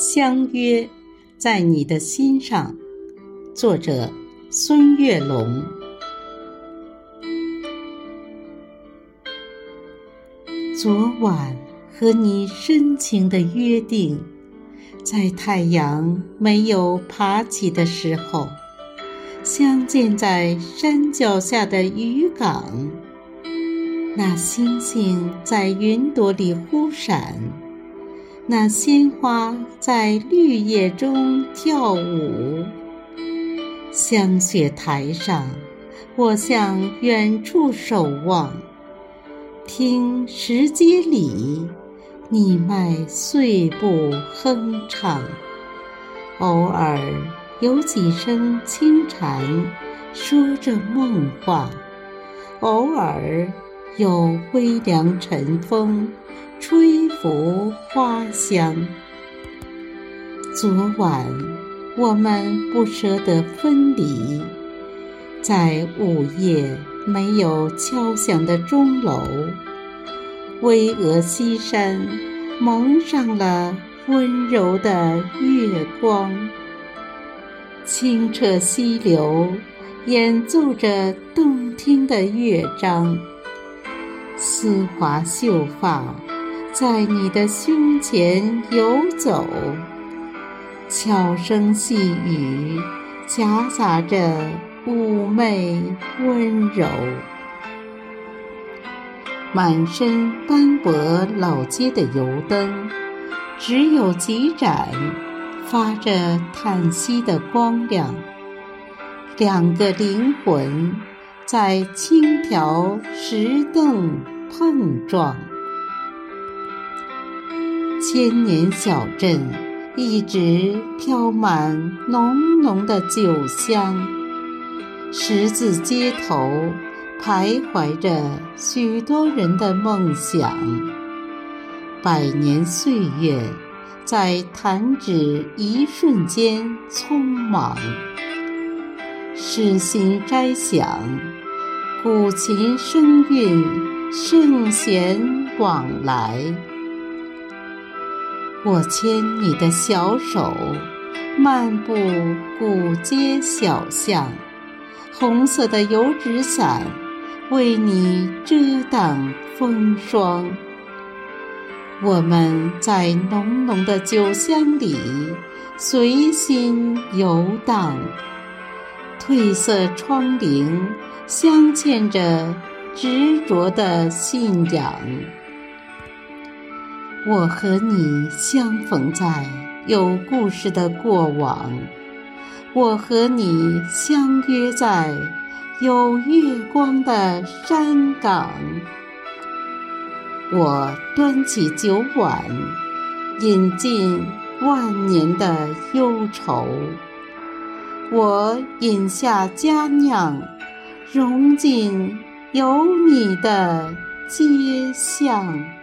相约在你的心上，作者孙月龙。昨晚和你深情的约定，在太阳没有爬起的时候，相见在山脚下的渔港。那星星在云朵里忽闪，那鲜花在绿叶中跳舞。香雪台上，我向远处守望。听石阶里，你迈碎步哼唱，偶尔有几声轻蝉说着梦话，偶尔有微凉晨风吹拂花香。昨晚我们不舍得分离，在午夜。没有敲响的钟楼，巍峨西山蒙上了温柔的月光。清澈溪流演奏着动听的乐章，丝滑秀发在你的胸前游走，悄声细语夹杂着。妩媚温柔，满身斑驳老街的油灯，只有几盏发着叹息的光亮。两个灵魂在青条石凳碰撞。千年小镇一直飘满浓浓的酒香。十字街头徘徊着许多人的梦想，百年岁月在弹指一瞬间匆忙。诗心斋响，古琴声韵，圣贤往来。我牵你的小手，漫步古街小巷。红色的油纸伞为你遮挡风霜。我们在浓浓的酒香里随心游荡，褪色窗棂镶嵌着执着的信仰。我和你相逢在有故事的过往。我和你相约在有月光的山岗，我端起酒碗，饮尽万年的忧愁；我饮下佳酿，融进有你的街巷。